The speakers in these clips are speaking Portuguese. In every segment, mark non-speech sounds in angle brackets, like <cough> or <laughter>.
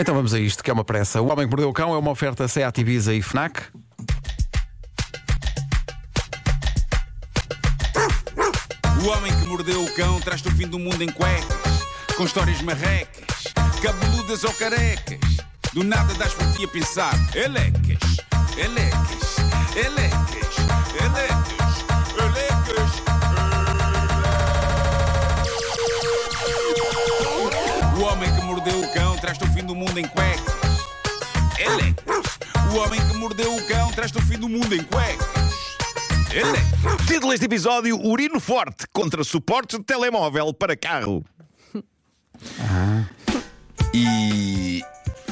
Então vamos a isto, que é uma pressa. O Homem que Mordeu o Cão é uma oferta Seat Ibiza e FNAC. O homem que mordeu o cão traz-te o fim do mundo em cuecas, com histórias marrecas, cabeludas ou carecas. Do nada das por ti a pensar, elecas, elecas, elecas, elecas, elecas. Mundo em cuecas, elecas. O homem que mordeu o cão traz-te o fim do mundo em cuecas, elecas. Título deste episódio: Urino Forte contra suportes de telemóvel para carro. E.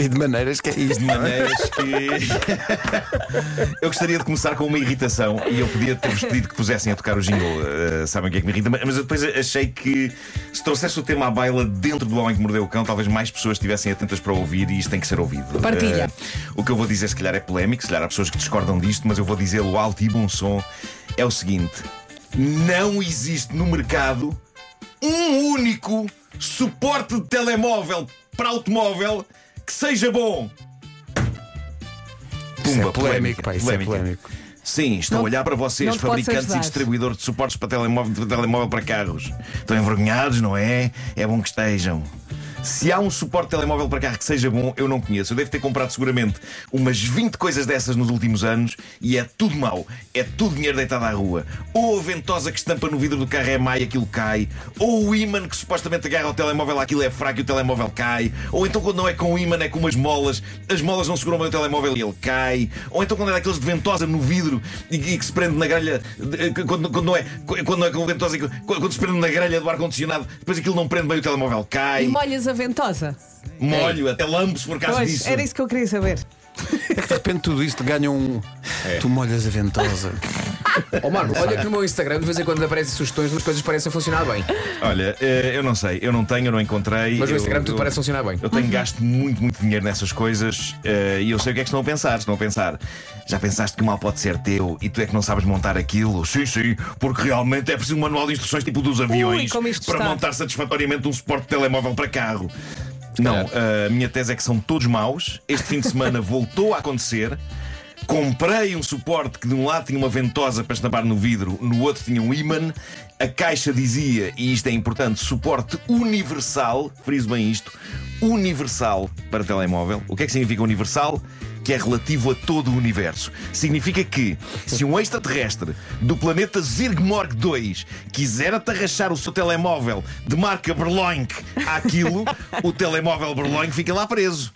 E de maneiras que é isto. De maneiras que. eu gostaria de começar com uma irritação e eu podia ter-vos pedido que pusessem a tocar o jingle. eh, sabem o que é que me irrita? Mas eu depois achei que se trouxesse o tema à baila dentro do Homem que Mordeu o Cão, talvez mais pessoas estivessem atentas para ouvir e isto tem que ser ouvido. Partilha. Eh, o que eu vou dizer, se calhar, é polémico, se calhar há pessoas que discordam disto, mas eu vou dizê-lo alto e bom som. É o seguinte: não existe no mercado um único suporte de telemóvel para automóvel que seja bom. Isso é polémico, pá, isso é polémico. Sim, estou Não- a olhar para vocês, fabricantes e distribuidores de suportes para telemóvel, de telemóvel para carros. Estão envergonhados, não é? É bom que estejam. Se há um suporte de telemóvel para carro que seja bom, eu não conheço. Eu devo ter comprado seguramente umas 20 coisas dessas nos últimos anos e é tudo mau. É tudo dinheiro deitado à rua. Ou a ventosa que estampa no vidro do carro é má e aquilo cai. Ou o ímã que supostamente agarra o telemóvel, aquilo é fraco e o telemóvel cai. Ou então quando não é com o ímã, é com umas molas. As molas não seguram bem o telemóvel e ele cai. Ou então quando é daqueles de ventosa no vidro e, e que se prende na grelha. de- Quando, quando não é, quando não é com ventosa, quando se prende na grelha do ar-condicionado, depois aquilo não prende bem o telemóvel, cai. E molhas ventosa? Molho, até lambo se for caso Pois, disso. era isso que eu queria saber. É que de repente tudo isto ganha um. Tu molhas a ventosa. <laughs> Marco, olha que no meu Instagram de vez em quando aparecem sugestões, mas coisas parecem funcionar bem. Olha, eh, eu não sei, eu não tenho, eu não encontrei. Mas no eu, Instagram tudo eu- parece funcionar bem. Eu tenho gasto muito, muito dinheiro nessas coisas eh, e eu sei o que é que estão a pensar. Estão a pensar, já pensaste que o mal pode ser teu e tu é que não sabes montar aquilo? Sim, sim, porque realmente é preciso um manual de instruções tipo dos aviões isto para está. montar satisfatoriamente um suporte de telemóvel para carro. Não, a minha tese é que são todos maus. Este fim de semana <laughs> voltou a acontecer. Comprei um suporte que de um lado tinha uma ventosa para estampar no vidro, no outro tinha um ímã. A caixa dizia, e isto é importante, suporte universal, friso bem isto, universal para telemóvel. O que é que significa universal? Que é relativo a todo o universo. Significa que, se um extraterrestre do planeta Zirgmorg 2 quiser atarrachar o seu telemóvel de marca Berloink àquilo, o telemóvel Berloink fica lá preso.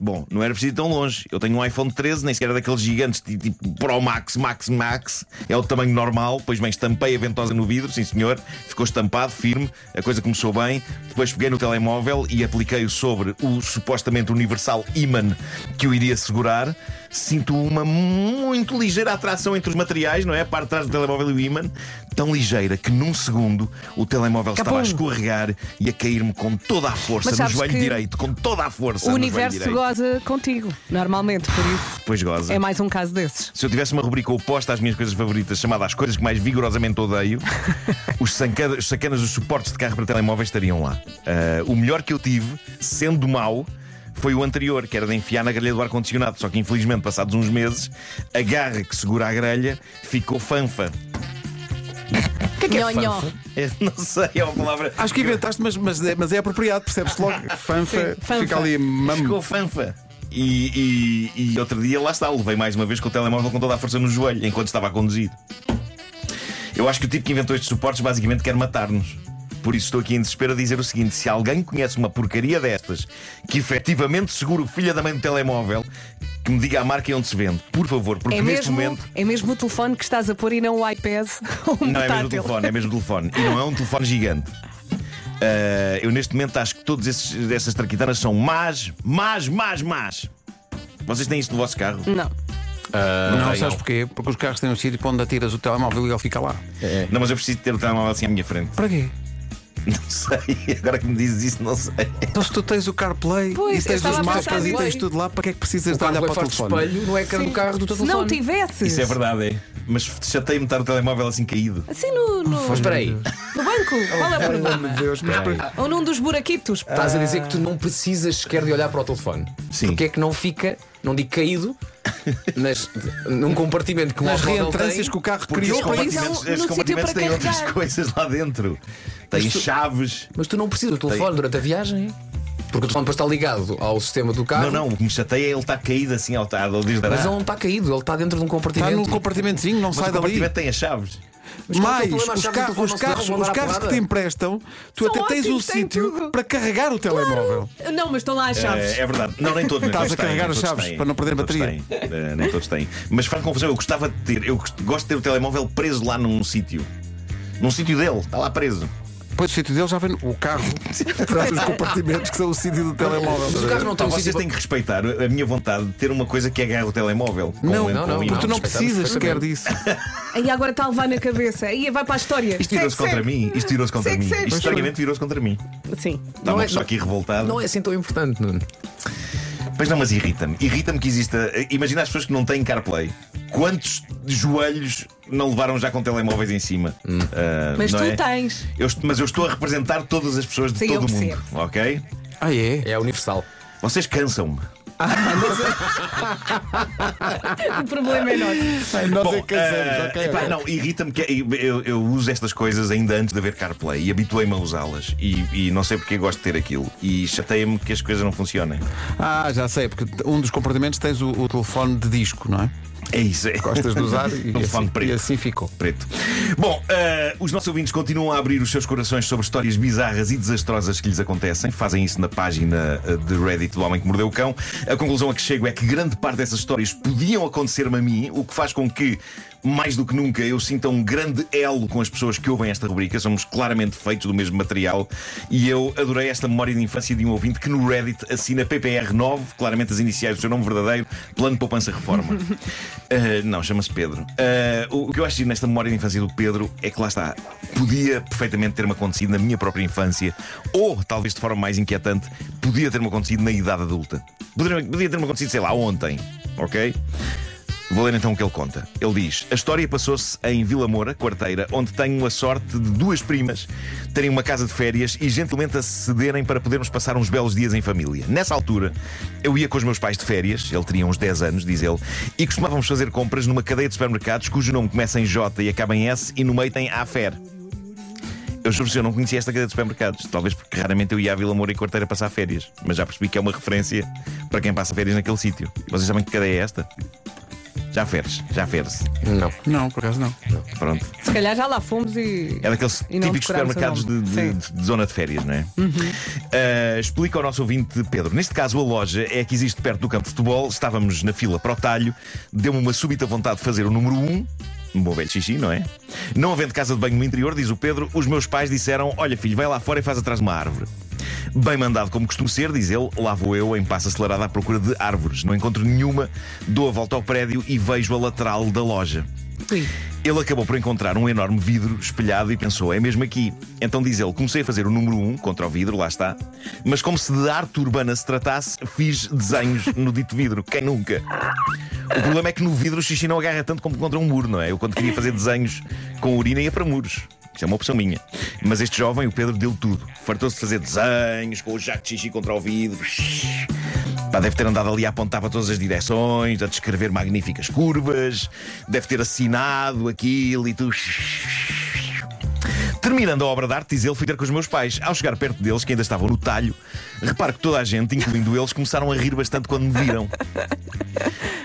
Bom, não era preciso ir tão longe. Eu tenho um iPhone 13, nem sequer é daqueles gigantes ti- tipo Pro Max, Max, Max. É o tamanho normal. Pois bem, estampei a ventosa no vidro, sim senhor. Ficou estampado, firme. A coisa começou bem. Depois peguei no telemóvel e apliquei-o sobre o supostamente universal imã que o iria segurar. Sinto uma muito ligeira atração entre os materiais, não é? A parte de trás do telemóvel e o imã. Tão ligeira que num segundo o telemóvel estava a Capum. escorregar e a cair-me com toda a força Mas no joelho direito. Com toda a força. o universo goza contigo, normalmente, por isso Pois goza. é mais um caso desses. Se eu tivesse uma rubrica oposta às minhas coisas favoritas, chamada As Coisas que Mais Vigorosamente Odeio, <laughs> os sacanas, os sacanas dos suportes de carro para telemóveis estariam lá. Ah, o melhor que eu tive, sendo mau, foi o anterior, que era de enfiar na grelha do ar-condicionado. Só que infelizmente, passados uns meses, a garra que segura a grelha ficou fanfa. Nhó, nhó. Eu não sei, é uma palavra. Acho que inventaste, mas, mas, é, mas é apropriado, percebe-se logo. <laughs> Fanfa, Sim, fanfa. fica ali Ficou mamo. fanfa. E, e- e outro dia lá está, levei mais uma vez com o telemóvel com toda a força no joelho enquanto estava a conduzir. Eu acho que o tipo que inventou estes suportes basicamente quer matar-nos. Por isso estou aqui em desespero a dizer o seguinte: se alguém conhece uma porcaria destas que efetivamente segura o filho da mãe do telemóvel, que me diga a marca e onde se vende, por favor, porque É neste mesmo, momento. é mesmo o telefone que estás a pôr e não o iPad ou um Não é mesmo o telefone, é mesmo o telefone. E não é um telefone gigante. Ah, eu neste momento acho que todas esses- essas traquitanas são más, más, más, más. Vocês têm isso no vosso carro? Não. Não, tenham. sabes porquê? Porque os carros têm um sítio para onde atiras o telemóvel e ele fica lá. Não, mas eu preciso ter o telemóvel assim à minha frente. Para quê? <laughs> Não sei, agora que me dizes isso, não sei. Então se tu tens o CarPlay Pois, e tens eu os pensar mapas e tens tudo lá, para que é que precisas de olhar para o de telefone? espelho no ecrã do carro do teu Se não tivesses. Isso é verdade, é. Mas chatei-me estar o telemóvel assim caído. Assim no, no, Mas espera aí, no banco. Qual é o problema? Deus, mas para- Ou num dos buraquitos. estás a dizer que tu não precisas sequer de olhar para o telefone. Sim. Porque é que não fica, não digo caído, <laughs> mas num compartimento que um Nas reentrâncias que o carro Porque criou estes para isso. compartimentos, no sítio compartimentos para têm outras carregar. coisas lá dentro. Tem chaves. Mas tu não precisas do telefone durante a viagem. Porque o telefone depois está ligado ao sistema do carro. Não, não, o que me chateia é ele estar caído assim ao desde Mas ele não está caído, ele está dentro de um Está compartimento. num compartimentozinho, não Mas sai o dali. compartimento tem as chaves. Mas é Mais, os, carros, os carros, os carros que te emprestam, tu São até tens um sítio para carregar o telemóvel. Não, mas estão lá as chaves. É, é verdade. Não, nem todos. <laughs> Estás a carregar as chaves têm. para não perder bateria. têm. Eh, nem todos têm. Mas faz confusão. Eu gostava de ter. Eu gost- gosto de ter o telemóvel preso lá num sítio. Num sítio dele. Está lá preso. Depois o sítio dele já vem o carro <laughs> atrás dos compartimentos que são o sítio do telemóvel. Mas o carro não tem Então, vocês têm que respeitar a minha vontade de ter uma coisa que agarra o telemóvel. Não, não, não. Porque tu não precisas sequer disso. <laughs> Aí agora está a levar na cabeça. Aí vai para a história. Isto virou-se contra mim. Isto virou-se contra mim. Isto estranhamente virou-se contra mim. Sim. Está uma é- pessoa aqui revoltada. Não é assim tão importante, Nuno. Pois não, mas irrita-me. Irrita-me que exista. Imagina as pessoas que não têm CarPlay. Quantos joelhos não levaram já com telemóveis em cima? Ah, Mas não tu é? tens. Eu mas eu estou a representar todas as pessoas de Sim, eu todo o mundo. percebo. Ok? Ah, é? É universal. Vocês cansam-me. <laughs> <laughs> O problema é nosso. Ai, nós Bom, é que casamos, ah, ok. epá, não, irrita-me que eu, eu- eu uso estas coisas ainda antes de haver CarPlay e habituei-me a usá-las. E, e não sei porque gosto de ter aquilo. E chateia-me que as coisas não funcionem. Ah, já sei, porque um dos compartimentos tens o, o telefone de disco, não é? É isso. É. Gostas de usar e, <laughs> Telefone assim, preto. e assim ficou. Preto. Bom, eh, os nossos ouvintes continuam a abrir os seus corações sobre histórias bizarras e desastrosas que lhes acontecem. Fazem isso na página eh, de Reddit do Homem que Mordeu o Cão. A conclusão a que chego é que grande parte dessas histórias podiam acontecer-me a mim, o que faz com que, mais do que nunca, eu sinta um grande elo com as pessoas que ouvem esta rubrica. Somos claramente feitos do mesmo material. E eu adorei esta memória de infância de um ouvinte que no Reddit assina PPR9, claramente as iniciais do seu nome verdadeiro, Plano de Poupança Reforma. <laughs> Eh, não, chama-se Pedro. Eh, o que eu acho nesta memória de infância do Pedro é que lá está. Podia perfeitamente ter-me acontecido na minha própria infância, ou talvez de forma mais inquietante, podia ter-me acontecido na idade adulta. Podia, podia ter-me acontecido, sei lá, ontem, ok? Vou ler então o que ele conta. Ele diz: A história passou-se em Vila Moura, quarteira, onde tenho a sorte de duas primas terem uma casa de férias e gentilmente acederem para podermos passar uns belos dias em família. Nessa altura, eu ia com os meus pais de férias, ele teria uns 10 anos, diz ele, e costumávamos fazer compras numa cadeia de supermercados cujo nome começa em J e acaba em S e no meio tem Afer. Eu juro eu não conhecia esta cadeia de supermercados. Talvez porque raramente eu ia à Vila Moura e Quarteira passar férias. Mas já percebi que é uma referência para quem passa férias naquele sítio. Vocês sabem que cadeia é esta? Já feres, já feres. Não. Não, por acaso não. Pronto. Se calhar já lá fomos e. É daqueles E não típicos supermercados de, de-. Uhum. de- de zona de férias, não é? Ah, explica ao nosso ouvinte Pedro. Neste caso, a loja é que existe perto do campo de futebol. Estávamos na fila para o talho. Deu-me uma súbita vontade de fazer o número 1. Um, um bom velho xixi, não é? Não havendo casa de banho no interior, diz o Pedro, os meus pais disseram: Olha, filho, vai lá fora e faz atrás de uma árvore. Bem mandado como costumo ser, diz ele, lá vou eu em passo acelerado à procura de árvores. Não encontro nenhuma, dou a volta ao prédio e vejo a lateral da loja. Ui. Ele acabou por encontrar um enorme vidro espelhado e pensou: é mesmo aqui. Então diz ele: comecei a fazer o número 1 um contra o vidro, lá está. Mas como se de arte urbana se tratasse, fiz desenhos no dito vidro. Quem nunca? O problema é que no vidro o xixi não agarra tanto como contra um muro, não é? Eu quando queria fazer desenhos com urina ia para muros. Isso é uma opção minha. Mas este jovem, o Pedro, deu tudo. Fartou-se de fazer desenhos com o jaco de xixi contra o vidro. Pá, deve ter andado ali a apontar para todas as direções, a descrever magníficas curvas, deve ter assinado aquilo e tu. Terminando a obra de arte, diz ele, fui ter com os meus pais. Ao chegar perto deles, que ainda estavam no talho, reparo que toda a gente, incluindo eles, começaram a rir bastante quando me viram.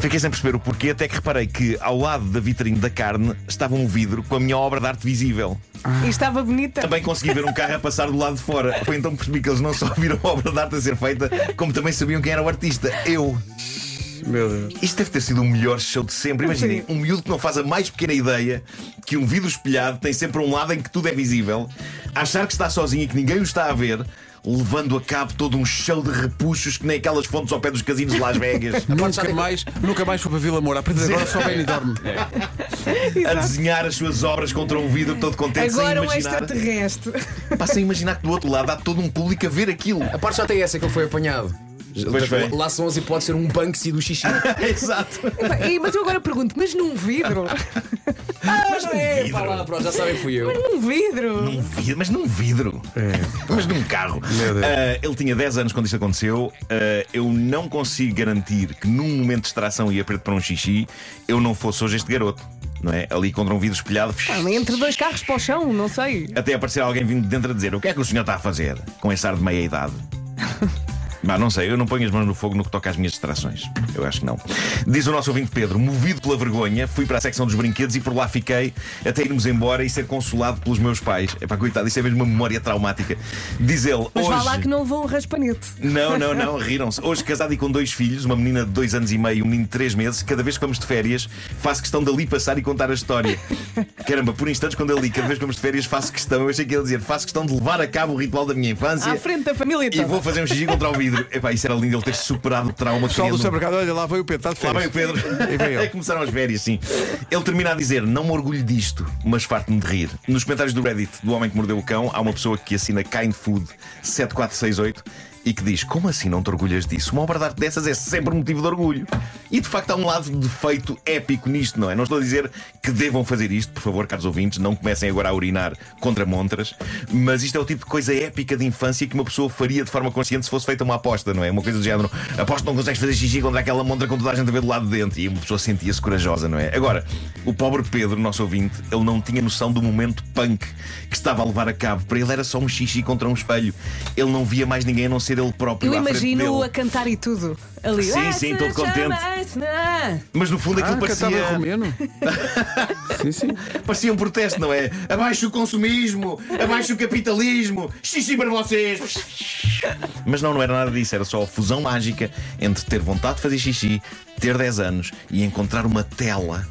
Fiquei sem perceber o porquê, até que reparei que ao lado da vitrine da carne estava um vidro com a minha obra de arte visível. E estava bonita. Também consegui ver um carro a passar do lado de fora. Foi então que percebi que eles não só viram a obra de arte a ser feita, como também sabiam quem era o artista. Eu. Meu Deus. Isto deve ter sido o melhor show de sempre. Imaginem, um miúdo que não faz a mais pequena ideia que um vidro espelhado tem sempre um lado em que tudo é visível, achar que está sozinho e que ninguém o está a ver, levando a cabo todo um show de repuxos que nem aquelas fontes ao pé dos casinos de Las Vegas. <laughs> Nunca mais, nunca mais foi para Vila Moura. A partir de agora só vem e dorme. <laughs> a desenhar as suas obras contra um vidro todo contente Agora sem um imaginar. extraterrestre. Pá, sem imaginar que do outro lado há todo um público a ver aquilo. A parte já tem essa que ele foi apanhado. Pois foi. Lá são 11 e pode ser um Banksy do xixi. <laughs> Exato. Ei, Mas eu agora pergunto, mas num vidro? <laughs> Mas não é, pá lá, pronto, já sabem fui eu. Num vidro? Num vidro, mas num vidro. Mas num carro. Meu Deus. Ah, ele tinha 10 anos quando isto aconteceu. Ah, eu não consigo garantir que num momento de extração ia preto para um xixi, eu não fosse hoje este garoto. Não é? Ali contra um vidro espelhado. Ah, Entre dois carros para o chão, não sei. Até aparecer alguém vindo de dentro a dizer: O que é que o senhor está a fazer com esse ar de meia idade? Bah, não sei, eu não ponho as mãos no fogo no que toca às minhas distrações. Eu acho que não. Diz o nosso ouvinte Pedro: movido pela vergonha, fui para a secção dos brinquedos e por lá fiquei até irmos embora e ser consolado pelos meus pais. É pá, coitado, isso é mesmo uma memória traumática. Diz ele: Mas hoje. vá lá que não levou um raspanete. Não, não, não, <laughs> riram-se. Hoje casado e com dois filhos, uma menina de dois anos e meio e um menino de três meses, cada vez que vamos de férias, faço questão de ali passar e contar a história. <laughs> Caramba, por instantes, quando ele li, cada vez que vamos de férias, faço questão, eu achei que ele ia dizer, faço questão de levar a cabo o ritual da minha infância À frente da família e toda. vou fazer um xixi contra o vidro. Epá, isso era lindo ele ter superado o trauma que Pessoal do supermercado, olha lá veio o Pedro, está de Lá vem férias. o Pedro. E vem ele. <laughs> Começaram as férias, sim. Ele termina a dizer: Não me orgulho disto, mas farto-me de rir. Nos comentários do Reddit do Homem que Mordeu o Cão, há uma pessoa que assina Kind Food 7468 e que diz: Como assim não te orgulhas disso? Uma obra de arte dessas é sempre motivo de orgulho. E de facto há um lado de feito épico nisto, não é? Não estou a dizer que devam fazer isto, por favor, caros ouvintes, não comecem agora a urinar contra montras, mas isto é o tipo de coisa épica de infância que uma pessoa faria de forma consciente se fosse feita uma aposta, não é? Uma coisa do género: aposto que não consegues fazer xixi contra aquela montra com toda a gente a ver do lado de dentro. E uma pessoa sentia-se corajosa, não é? Agora, o pobre Pedro, nosso ouvinte, ele não tinha noção do momento punk que estava a levar a cabo. Para ele era só um xixi contra um espelho. Ele não via mais ninguém a não ser ele próprio. Eu imagino dele. a cantar e tudo. Ali. Sim, sim, todo contente. Mas no fundo Ah, aquilo cantava parecia, romeno. <laughs> sim, sim. parecia um protesto, não é? Abaixo o consumismo, abaixo o capitalismo, xixi para vocês. Mas não, não era nada disso, era só a fusão mágica entre ter vontade de fazer xixi, ter 10 anos e encontrar uma tela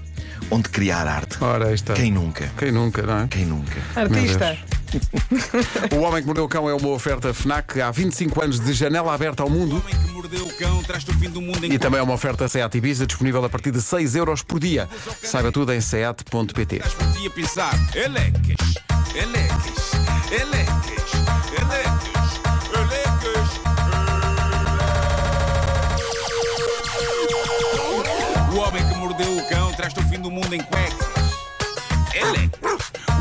onde criar arte. Ora, está. Quem nunca? Quem nunca, não é? Quem nunca? Artista. <laughs> O Homem que Mordeu o Cão é uma oferta FNAC há 25 anos de janela aberta ao O mundo homem que mordeu o cão traz-te o fim do mundo em e também é uma oferta SEAT Ibiza disponível a partir de 6 euros por dia. Saiba tudo em seat.pt. Pensar. O homem que mordeu o cão traz-te o fim do mundo em cuecas. Elecas.